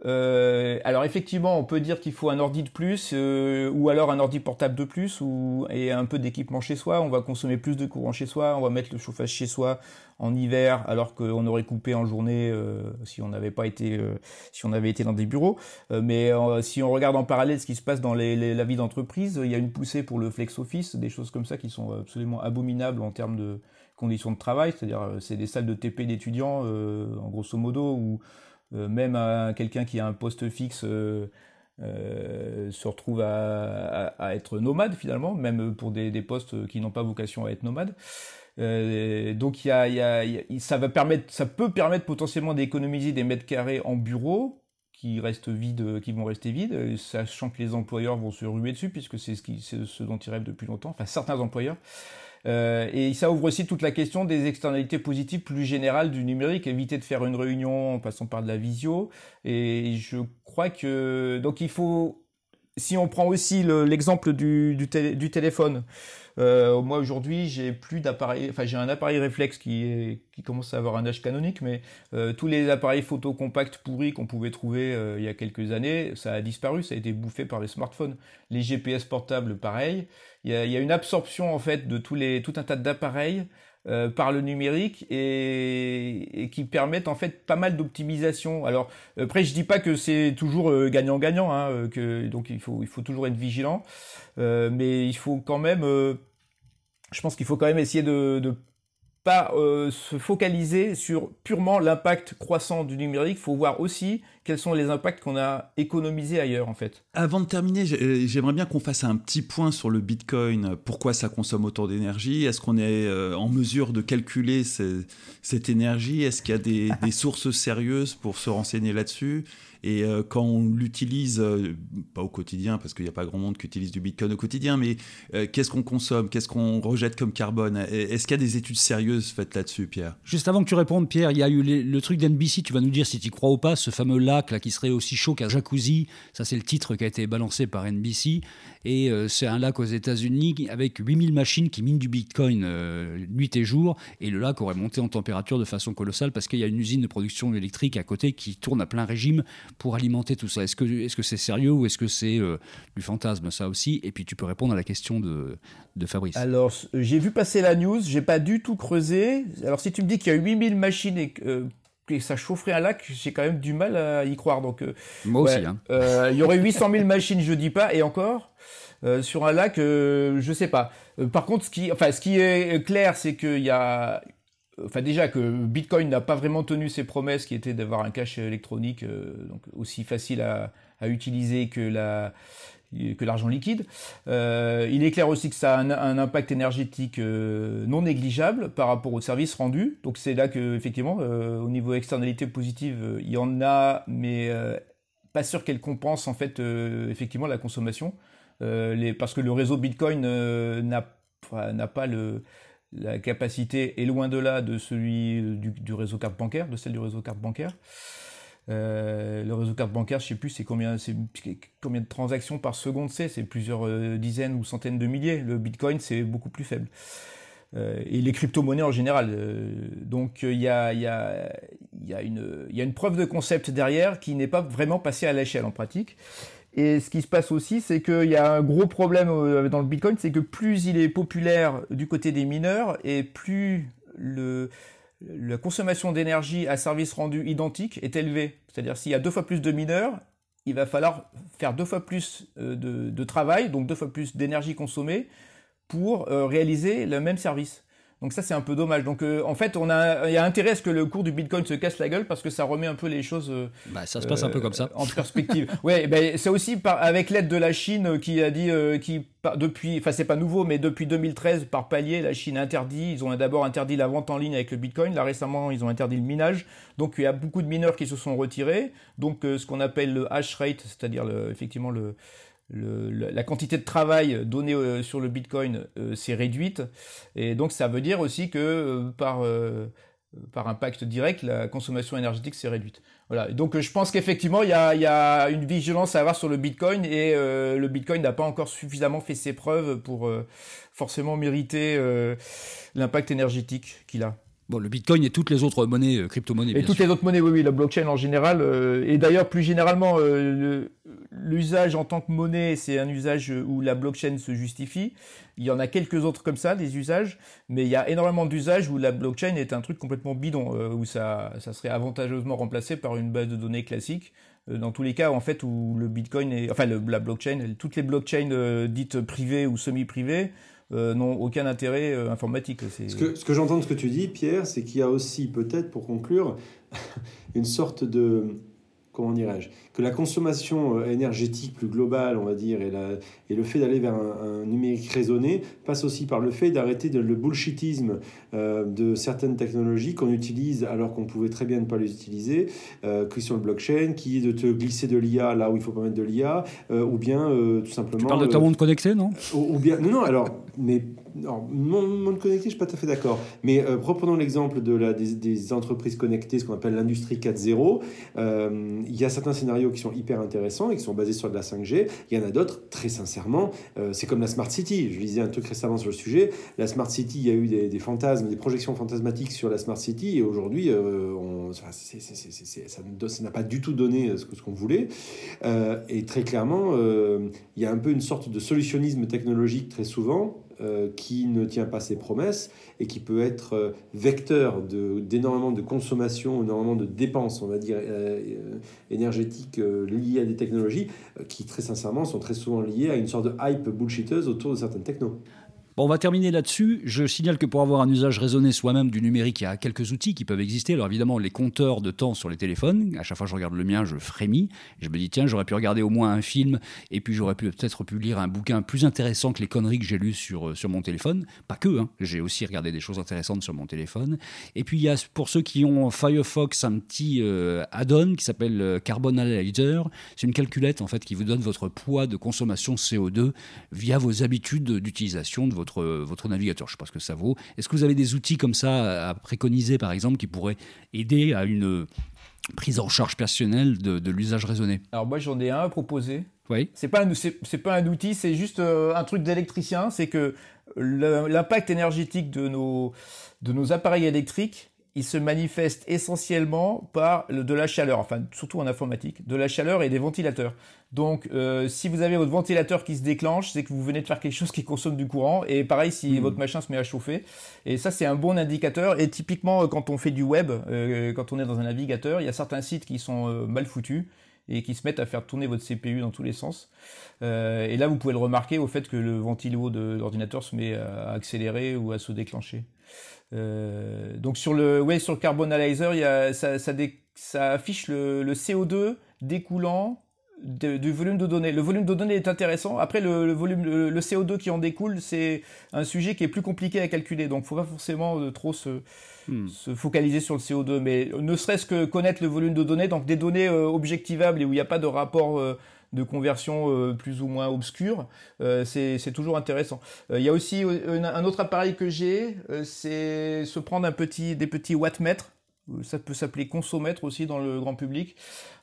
euh, alors effectivement, on peut dire qu'il faut un ordi de plus, euh, ou alors un ordi portable de plus, ou et un peu d'équipement chez soi. On va consommer plus de courant chez soi, on va mettre le chauffage chez soi en hiver, alors qu'on aurait coupé en journée euh, si on n'avait pas été, si on avait été dans des bureaux. mais si on regarde en parallèle ce qui se passe dans les, la vie d'entreprise, il y a une poussée pour le flex office, des choses comme ça qui sont absolument abominables en termes de conditions de travail. C'est-à-dire, c'est des salles de TP d'étudiants, en grosso modo, où euh, même à quelqu'un qui a un poste fixe euh, euh, se retrouve à, être nomade finalement, même pour des, postes qui n'ont pas vocation à être nomades. donc ça va permettre, ça peut permettre potentiellement d'économiser des mètres carrés en bureau qui restent vides, qui vont rester vides, sachant que les employeurs vont se ruer dessus puisque c'est ce, ce dont ils rêvent depuis longtemps. Enfin certains employeurs. Euh, et ça ouvre aussi toute la question des externalités positives plus générales du numérique, éviter de faire une réunion en passant par de la visio. Et je crois que donc il faut, si on prend aussi l'exemple du, du, du, téléphone, euh, moi aujourd'hui, j'ai plus d'appareil, enfin j'ai un appareil réflexe qui est qui commence à avoir un âge canonique, mais euh, tous les appareils photo compacts pourris qu'on pouvait trouver euh, il y a quelques années, ça a disparu, ça a été bouffé par les smartphones. Les GPS portables, pareil. Il y a, il y a une absorption en fait de tous les tout un tas d'appareils euh, par le numérique et, et, qui permettent en fait pas mal d'optimisation. Alors après, je dis pas que c'est toujours euh, gagnant-gagnant, hein, que donc il faut il faut toujours être vigilant, euh, mais il faut quand même, je pense qu'il faut quand même essayer de, de pas euh, se focaliser sur purement l'impact croissant du numérique, il faut voir aussi quels sont les impacts qu'on a économisés ailleurs en fait. Avant de terminer, euh, j'aimerais bien qu'on fasse un petit point sur le Bitcoin, pourquoi ça consomme autant d'énergie, est-ce qu'on est euh, en mesure de calculer cette énergie, est-ce qu'il y a des, des, sources sérieuses pour se renseigner là-dessus? Et euh, quand on l'utilise, euh, pas au quotidien, parce qu'il n'y a pas grand monde qui utilise du Bitcoin au quotidien, mais euh, qu'est-ce qu'on consomme, qu'est-ce qu'on rejette comme carbone? Est-ce qu'il y a des études sérieuses faites là-dessus, Pierre? Juste avant que tu répondes, Pierre, il y a eu le truc d'NBC, tu vas nous dire si tu crois ou pas, ce fameux lac là qui serait aussi chaud qu'un jacuzzi, ça c'est le titre qui a été balancé par NBC, et c'est un lac aux États-Unis avec 8000 machines qui minent du Bitcoin nuit et jour, et le lac aurait monté en température de façon colossale parce qu'il y a une usine de production électrique à côté qui tourne à plein régime pour alimenter tout ça. Est-ce que est-ce que c'est sérieux ou est-ce que c'est euh, du fantasme ça aussi? Et puis tu peux répondre à la question de, de Fabrice. Alors j'ai vu passer la news, j'ai pas du tout creusé. Alors si tu me dis qu'il y a 8000 machines et que ça chaufferait un lac, j'ai quand même du mal à y croire. Donc, euh, Moi aussi. Hein. Euh, il y aurait 800 000 machines, je dis pas, et encore. sur un lac, je sais pas. par contre, ce qui, enfin, ce qui est clair, c'est qu'il y a enfin déjà que Bitcoin n'a pas vraiment tenu ses promesses qui étaient d'avoir un cash électronique euh, donc aussi facile à, utiliser que la que l'argent liquide. Euh, il est clair aussi que ça a un, impact énergétique euh, non négligeable par rapport aux services rendus. Donc c'est là que effectivement, au niveau externalité positive, il y en a, mais pas sûr qu'elle compense en fait effectivement la consommation, parce que le réseau Bitcoin n'a n'a pas le la capacité est loin de là de celui du, réseau carte bancaire, de celle du réseau carte bancaire. Euh, le réseau carte bancaire, je sais plus, c'est combien, de transactions par seconde c'est, c'est plusieurs euh, dizaines ou centaines de milliers. Le Bitcoin, c'est beaucoup plus faible. Euh, et les crypto-monnaies en général. donc il y a une preuve de concept derrière qui n'est pas vraiment passée à l'échelle en pratique. Et ce qui se passe aussi, c'est qu'il y a un gros problème euh, dans le Bitcoin, c'est que plus il est populaire du côté des mineurs, et plus la consommation d'énergie à service rendu identique est élevée. C'est-à-dire s'il y a deux fois plus de mineurs, il va falloir faire deux fois plus euh, de, de travail, donc deux fois plus d'énergie consommée, pour euh, réaliser le même service. Donc ça c'est un peu dommage. Donc euh, en fait on a il y a intérêt à ce que le cours du Bitcoin se casse la gueule parce que ça remet un peu les choses euh, bah, ça se passe un peu comme ça en perspective. ouais, ben c'est aussi par, avec l'aide de la Chine qui a dit euh, qui depuis enfin c'est pas nouveau mais depuis 2013 par palier la Chine interdit, ils ont d'abord interdit la vente en ligne avec le Bitcoin, là récemment ils ont interdit le minage. Donc il y a beaucoup de mineurs qui se sont retirés. Donc ce qu'on appelle le hash rate, c'est-à-dire effectivement le la quantité de travail donnée euh, sur le Bitcoin euh, s'est réduite. Et donc ça veut dire aussi que euh, par, par impact direct, la consommation énergétique s'est réduite. Voilà. Donc je pense qu'effectivement, il y a, y a, une vigilance à avoir sur le Bitcoin et le Bitcoin n'a pas encore suffisamment fait ses preuves pour forcément mériter l'impact énergétique qu'il a. Bon, le Bitcoin et toutes les autres monnaies, euh, crypto-monnaies. Et toutes les autres monnaies, oui, oui, la blockchain en général. Euh, et d'ailleurs, plus généralement, euh, l'usage en tant que monnaie, c'est un usage où la blockchain se justifie. Il y en a quelques autres comme ça, des usages, mais il y a énormément d'usages où la blockchain est un truc complètement bidon, où ça, ça serait avantageusement remplacé par une base de données classique. Dans tous les cas, en fait, où le Bitcoin est, enfin, la blockchain, toutes les blockchains dites privées ou semi-privées, euh, n'ont aucun intérêt euh, informatique. Ce que, ce que j'entends de ce que tu dis, Pierre, c'est qu'il y a aussi peut-être, pour conclure, une sorte de comment dirais-je, que la consommation euh, énergétique plus globale, on va dire, et, la, et le fait d'aller vers un, numérique raisonné passe aussi par le fait d'arrêter le bullshitisme euh, de certaines technologies qu'on utilise alors qu'on pouvait très bien ne pas les utiliser, euh, qui sont le blockchain, qui est de te glisser de l'IA là où il faut pas mettre de l'IA, ou bien tout simplement... Tu parles de ton monde connecté, non? ou, bien, non, non, alors, mais non, monde connecté, je suis pas tout à fait d'accord. Mais reprenons l'exemple de la, des, entreprises connectées, ce qu'on appelle l'industrie 4.0 il y a certains scénarios qui sont hyper intéressants et qui sont basés sur de la 5G. Il y en a d'autres, très sincèrement, euh, c'est comme la Smart City. Je lisais un truc récemment sur le sujet. La Smart City, il y a eu des, fantasmes, des projections fantasmatiques sur la Smart City et aujourd'hui, euh, ça n'a pas du tout donné ce, ce qu'on voulait. Euh, et très clairement, il y a un peu une sorte de solutionnisme technologique très souvent euh, qui ne tient pas ses promesses et qui peut être euh, vecteur d'énormément de, consommation, énormément de dépenses, on va dire, euh, énergétiques liées à des technologies qui, très sincèrement, sont très souvent liées à une sorte de hype bullshiteuse autour de certaines technos. Bon, on va terminer là-dessus. Je signale que pour avoir un usage raisonné soi-même du numérique, il y a quelques outils qui peuvent exister. Alors évidemment, les compteurs de temps sur les téléphones. À chaque fois que je regarde le mien, je frémis. Je me dis, tiens, j'aurais pu regarder au moins un film, et puis j'aurais pu peut-être pu lire un bouquin plus intéressant que les conneries que j'ai lues sur, euh, sur mon téléphone. Pas que, hein. j'ai aussi regardé des choses intéressantes sur mon téléphone. Et puis il y a pour ceux qui ont Firefox un petit euh, add-on qui s'appelle euh, Carbon Analyzer. C'est une calculette en fait qui vous donne votre poids de consommation CO2 via vos habitudes d'utilisation de votre, votre navigateur. Je ne sais pas ce que ça vaut. Est-ce que vous avez des outils comme ça à préconiser par exemple qui pourraient aider à une prise en charge personnelle de, de l'usage raisonné? Alors moi j'en ai un à proposer. Oui. C'est pas un, c'est, pas un outil, c'est juste euh, un truc d'électricien. C'est que l'impact énergétique de nos de nos appareils électriques il se manifeste essentiellement par de la chaleur, enfin surtout en informatique, de la chaleur et des ventilateurs. Donc euh, si vous avez votre ventilateur qui se déclenche, c'est que vous venez de faire quelque chose qui consomme du courant. Et pareil si hmm. votre machin se met à chauffer. Et ça c'est un bon indicateur. Et typiquement quand on fait du web, euh, quand on est dans un navigateur, il y a certains sites qui sont euh, mal foutus et qui se mettent à faire tourner votre CPU dans tous les sens. et là, vous pouvez le remarquer au fait que le ventilo de l'ordinateur se met à accélérer ou à se déclencher. Euh, donc sur le, ouais, sur le Carbon y a, ça, ça, ça affiche le, le, CO2 découlant du volume de données. Le volume de données est intéressant. Après, le, le volume, le, CO2 qui en découle, c'est un sujet qui est plus compliqué à calculer. Donc, faut pas forcément euh, trop se, hmm. se focaliser sur le CO2, mais ne serait-ce que connaître le volume de données, donc des données euh, objectivables et où il n'y a pas de rapport de conversion euh, plus ou moins obscure, euh, c'est toujours intéressant. Euh, il y a aussi un autre appareil que j'ai, c'est se prendre un petit, des petits wattmètres. Ça peut s'appeler consomètre aussi dans le grand public.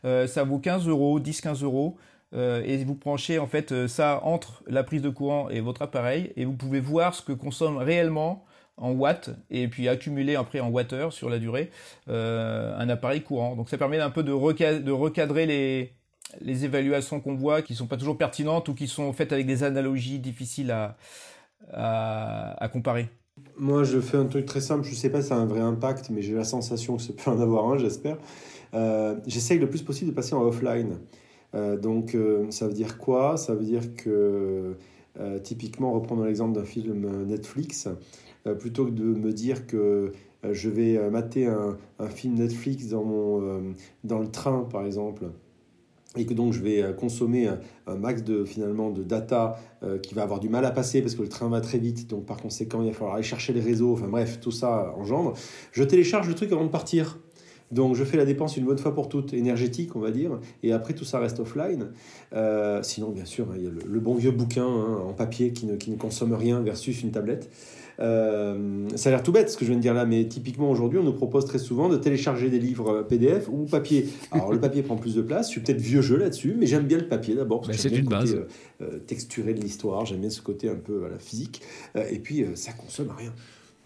ça vaut 15 euros, 10-15 euros. et vous branchez en fait ça entre la prise de courant et votre appareil et vous pouvez voir ce que consomme réellement en watts et puis accumuler après en wattheures sur la durée un appareil courant. Donc ça permet un peu de recadrer les, évaluations qu'on voit qui sont pas toujours pertinentes ou qui sont faites avec des analogies difficiles à, comparer Moi, je fais un truc très simple. Je sais pas si ça a un vrai impact, mais j'ai la sensation que ça peut en avoir un, j'espère. Euh, J'essaye le plus possible de passer en offline. Euh, donc, euh, ça veut dire quoi? Ça veut dire que, typiquement, reprenons l'exemple d'un film Netflix, plutôt que de me dire que je vais mater un, un, film Netflix dans, mon, dans le train, par exemple, et que donc je vais euh, consommer un, max de finalement de data euh, qui va avoir du mal à passer parce que le train va très vite. Donc par conséquent il va falloir aller chercher les réseaux. Enfin bref tout ça engendre. Je télécharge le truc avant de partir. Donc je fais la dépense une bonne fois pour toutes, énergétique on va dire, et après tout ça reste offline. Euh, sinon bien sûr, il y a le, bon vieux bouquin hein, en papier qui ne, qui ne, consomme rien versus une tablette. Euh, ça a l'air tout bête ce que je viens de dire là, mais typiquement aujourd'hui, on nous propose très souvent de télécharger des livres PDF ou papier. Alors le papier prend plus de place, je suis peut-être vieux jeu là-dessus, mais j'aime bien le papier d'abord parce que c'est une base. Côté, euh, texturé de l'histoire, j'aime bien ce côté un peu la physique, euh, et puis ça consomme rien.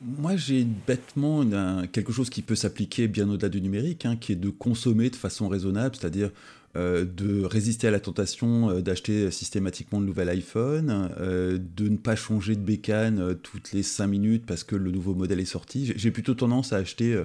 Moi, j'ai bêtement quelque chose qui peut s'appliquer bien au-delà du numérique, hein, qui est de consommer de façon raisonnable, c'est-à-dire euh, de résister à la tentation euh, d'acheter systématiquement le nouvel iPhone, euh, de ne pas changer de bécane toutes les 5 minutes parce que le nouveau modèle est sorti. J'ai plutôt tendance à acheter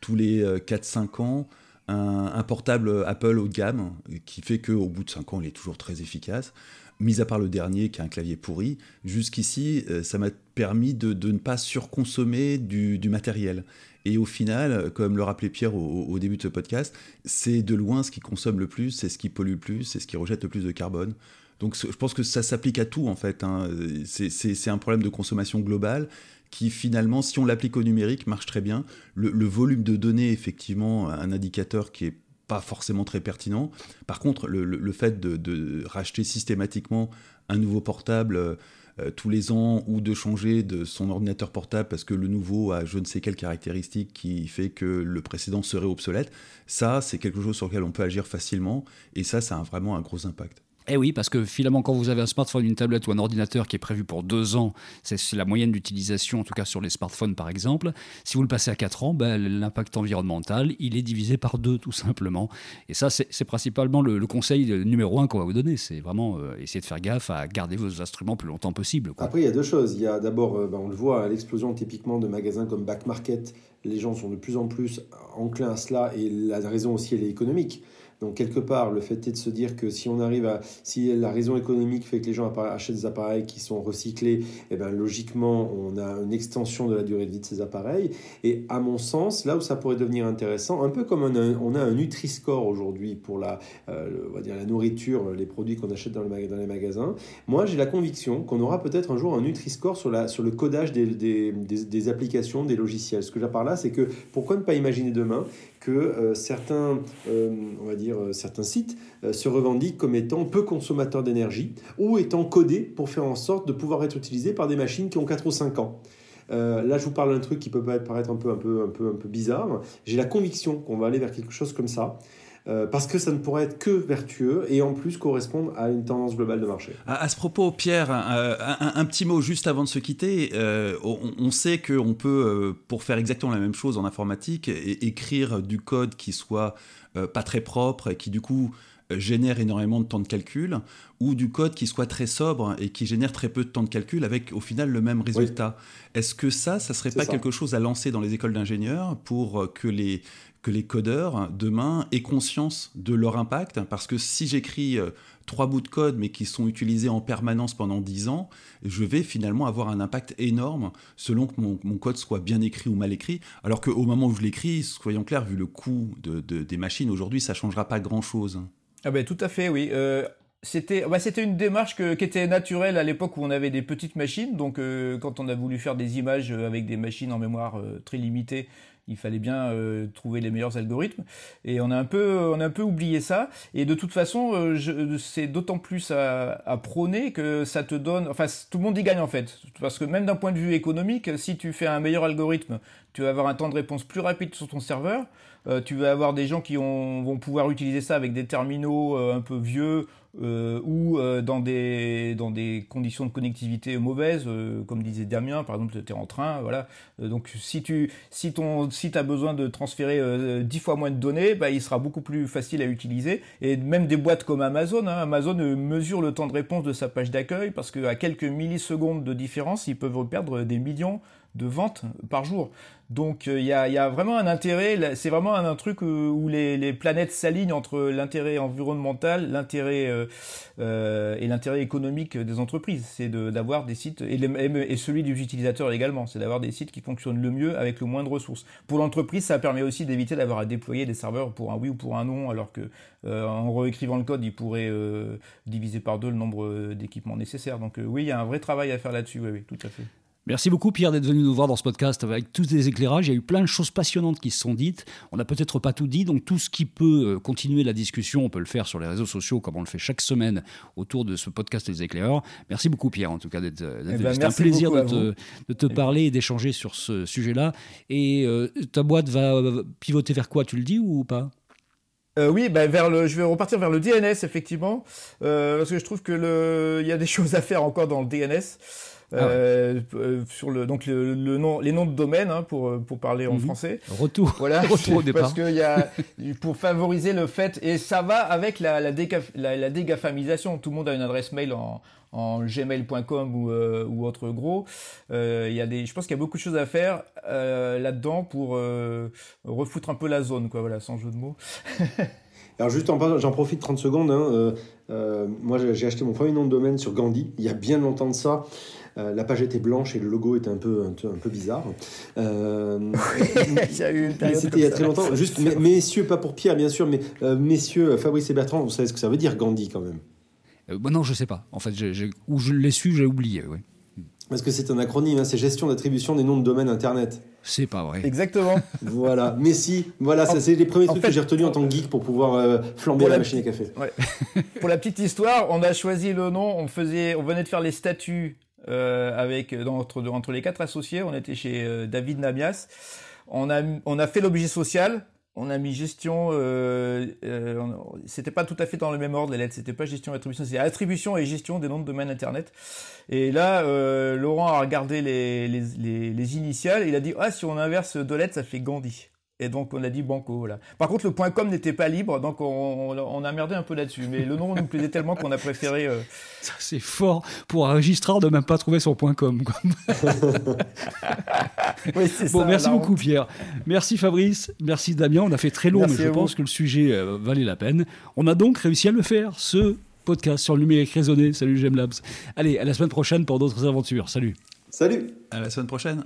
tous les 4-5 ans un, un, portable Apple haut de gamme qui fait qu'au bout de 5 ans, il est toujours très efficace mis à part le dernier qui a un clavier pourri, jusqu'ici, ça m'a permis de, de, ne pas surconsommer du, du, matériel. Et au final, comme le rappelait Pierre au, début de ce podcast, c'est de loin ce qui consomme le plus, c'est ce qui pollue le plus, c'est ce qui rejette le plus de carbone. Donc je pense que ça s'applique à tout en fait. Hein. C'est un problème de consommation globale qui finalement, si on l'applique au numérique, marche très bien. Le, volume de données, effectivement, un indicateur qui est forcément très pertinent. Par contre, le, le fait de, racheter systématiquement un nouveau portable euh, tous les ans ou de changer de son ordinateur portable parce que le nouveau a je ne sais quelle caractéristique qui fait que le précédent serait obsolète, ça c'est quelque chose sur lequel on peut agir facilement et ça ça a vraiment un gros impact. Eh oui, parce que finalement, quand vous avez un smartphone, une tablette ou un ordinateur qui est prévu pour deux ans, c'est la moyenne d'utilisation, en tout cas sur les smartphones par exemple. Si vous le passez à quatre ans, ben, l'impact environnemental, il est divisé par deux tout simplement. Et ça, c'est principalement le, conseil numéro un qu'on va vous donner. C'est vraiment euh, essayer de faire gaffe à garder vos instruments plus longtemps possible. Après, il y a deux choses. Il y a d'abord, euh, ben, on le voit, l'explosion typiquement de magasins comme Back Market les gens sont de plus en plus enclins à cela et la raison aussi elle est économique. Donc quelque part, le fait est de se dire que si on arrive à, si la raison économique fait que les gens achètent des appareils qui sont recyclés, eh ben logiquement, on a une extension de la durée de vie de ces appareils. Et à mon sens, là où ça pourrait devenir intéressant, un peu comme on a, un Nutri-Score aujourd'hui pour la, euh, on va dire la nourriture, les produits qu'on achète dans, le, dans les magasins, moi j'ai la conviction qu'on aura peut-être un jour un Nutri-Score sur, sur le codage des, des applications, des logiciels. Ce que j'ai par là, c'est que pourquoi ne pas imaginer demain que euh, certains, euh, on va dire, euh, certains sites se revendiquent comme étant peu consommateurs d'énergie ou étant codés pour faire en sorte de pouvoir être utilisés par des machines qui ont 4 ou 5 ans. là, je vous parle d'un truc qui peut paraître un peu, un peu, un peu, un peu bizarre. J'ai la conviction qu'on va aller vers quelque chose comme ça. Euh, parce que ça ne pourrait être que vertueux et en plus correspondre à une tendance globale de marché. À, ce propos, Pierre, un, petit mot juste avant de se quitter. Euh, on, sait qu'on peut, euh, pour faire exactement la même chose en informatique, écrire du code qui soit pas très propre et qui du coup génère énormément de temps de calcul, ou du code qui soit très sobre et qui génère très peu de temps de calcul avec au final le même résultat. Est-ce que ça, ça serait pas quelque chose à lancer dans les écoles d'ingénieurs pour que les, que les codeurs demain aient conscience de leur impact, parce que si j'écris euh, trois bouts de code mais qui sont utilisés en permanence pendant dix ans, je vais finalement avoir un impact énorme selon que mon, code soit bien écrit ou mal écrit, alors qu'au moment où je l'écris, soyons clairs, vu le coût de, des machines aujourd'hui, ça changera pas grand-chose. Ah ben tout à fait, oui. Euh, c'était bah, c'était une démarche qui était naturelle à l'époque où on avait des petites machines. Donc euh, quand on a voulu faire des images avec des machines en mémoire très limitées, il fallait bien euh, trouver les meilleurs algorithmes. Et on a un peu on a un peu oublié ça. Et de toute façon euh, c'est d'autant plus à, prôner que ça te donne enfin tout le monde y gagne en fait. Parce que même d'un point de vue économique si tu fais un meilleur algorithme tu vas avoir un temps de réponse plus rapide sur ton serveur. Euh, tu vas avoir des gens qui ont, vont pouvoir utiliser ça avec des terminaux un peu vieux euh, ou euh, dans, des, dans des conditions de connectivité mauvaises, euh, comme disait Damien, par exemple, tu es en train, voilà. donc si tu si ton si as besoin de transférer 10 fois moins de données, bah, il sera beaucoup plus facile à utiliser. Et même des boîtes comme Amazon, hein, Amazon mesure le temps de réponse de sa page d'accueil parce qu'à quelques millisecondes de différence, ils peuvent perdre des millions de ventes par jour. Donc il y, a, vraiment un intérêt, c'est vraiment un, truc où, les, planètes s'alignent entre l'intérêt environnemental, l'intérêt euh, euh, et l'intérêt économique des entreprises. C'est d'avoir des sites et, celui des utilisateurs également, c'est d'avoir des sites qui fonctionnent le mieux avec le moins de ressources. Pour l'entreprise, ça permet aussi d'éviter d'avoir à déployer des serveurs pour un oui ou pour un non, alors que euh, en réécrivant le code, il pourrait diviser par deux le nombre d'équipements nécessaires. Donc oui, il y a un vrai travail à faire là-dessus. Oui, tout à fait. Merci beaucoup Pierre d'être venu nous voir dans ce podcast avec tous les éclairages. Il y a eu plein de choses passionnantes qui se sont dites. On n'a peut-être pas tout dit, donc tout ce qui peut euh, continuer la discussion, on peut le faire sur les réseaux sociaux comme on le fait chaque semaine autour de ce podcast des éclaireurs. Merci beaucoup Pierre en tout cas d'être euh, eh ben, C'était un plaisir de te, parler et d'échanger sur ce sujet-là. Et euh, ta boîte va pivoter vers quoi Tu le dis ou pas? Oui, ben vers le, je vais repartir vers le DNS effectivement, parce que je trouve que le, il y a des choses à faire encore dans le DNS. Ah euh, euh, sur le donc le, nom, les noms de domaine hein, pour euh, pour parler en mhm. français. Retour. Voilà. Retour au départ. Parce qu'il y a pour favoriser le fait et ça va avec la la, la, dégafamisation. Tout le monde a une adresse mail en en gmail.com ou, ou autre gros. Il y a des, je pense qu'il y a beaucoup de choses à faire là-dedans pour refoutre un peu la zone, quoi. Voilà, sans jeu de mots. Alors juste en j'en profite 30 secondes. Hein, moi, j'ai acheté mon premier nom de domaine sur Gandhi il y a bien longtemps de ça. Euh, la page était blanche et le logo était un peu, un, peu bizarre. Euh, il y a eu une C'était il y a très longtemps. Juste, messieurs, pas pour Pierre, bien sûr, mais euh, messieurs, Fabrice et Bertrand, vous savez ce que ça veut dire, Gandhi, quand même? Bah Non, je sais pas. En fait, où je l'ai su, j'ai oublié. Oui. Parce que c'est un acronyme, hein, c'est gestion d'attribution des noms de domaine Internet. C'est pas vrai. Exactement. voilà. Mais si, voilà, ça c'est les premiers trucs que j'ai retenus en tant que geek pour pouvoir flamber la, machine à café. Ouais. pour la petite histoire, on a choisi le nom, on faisait, on venait de faire les statuts euh, avec dans, entre, entre les quatre associés. On était chez euh, David Namias. On a, on a fait l'objet social. On a mis gestion. Euh, euh, c'était pas tout à fait dans le même ordre les lettres. C'était pas gestion et attribution. C'est attribution et gestion des noms de domaine internet. Et là, euh, Laurent a regardé les, les, les, les, initiales. Et il a dit ah si on inverse deux lettres, ça fait Gandhi. Et donc on a dit banco. Voilà. Par contre, le .com n'était pas libre, donc on, on, a merdé un peu là-dessus. Mais le nom nous plaisait tellement qu'on a préféré. Euh, Ça c'est fort pour un registraire de même pas trouver son .com. oui, bon, ça, merci beaucoup Pierre. Merci Fabrice. Merci Damien. On a fait très long, mais je pense que le sujet euh, valait la peine. On a donc réussi à le faire. Ce podcast sur le numérique raisonné. Salut GemLabs. Allez, à la semaine prochaine pour d'autres aventures. Salut. Salut. À la semaine prochaine.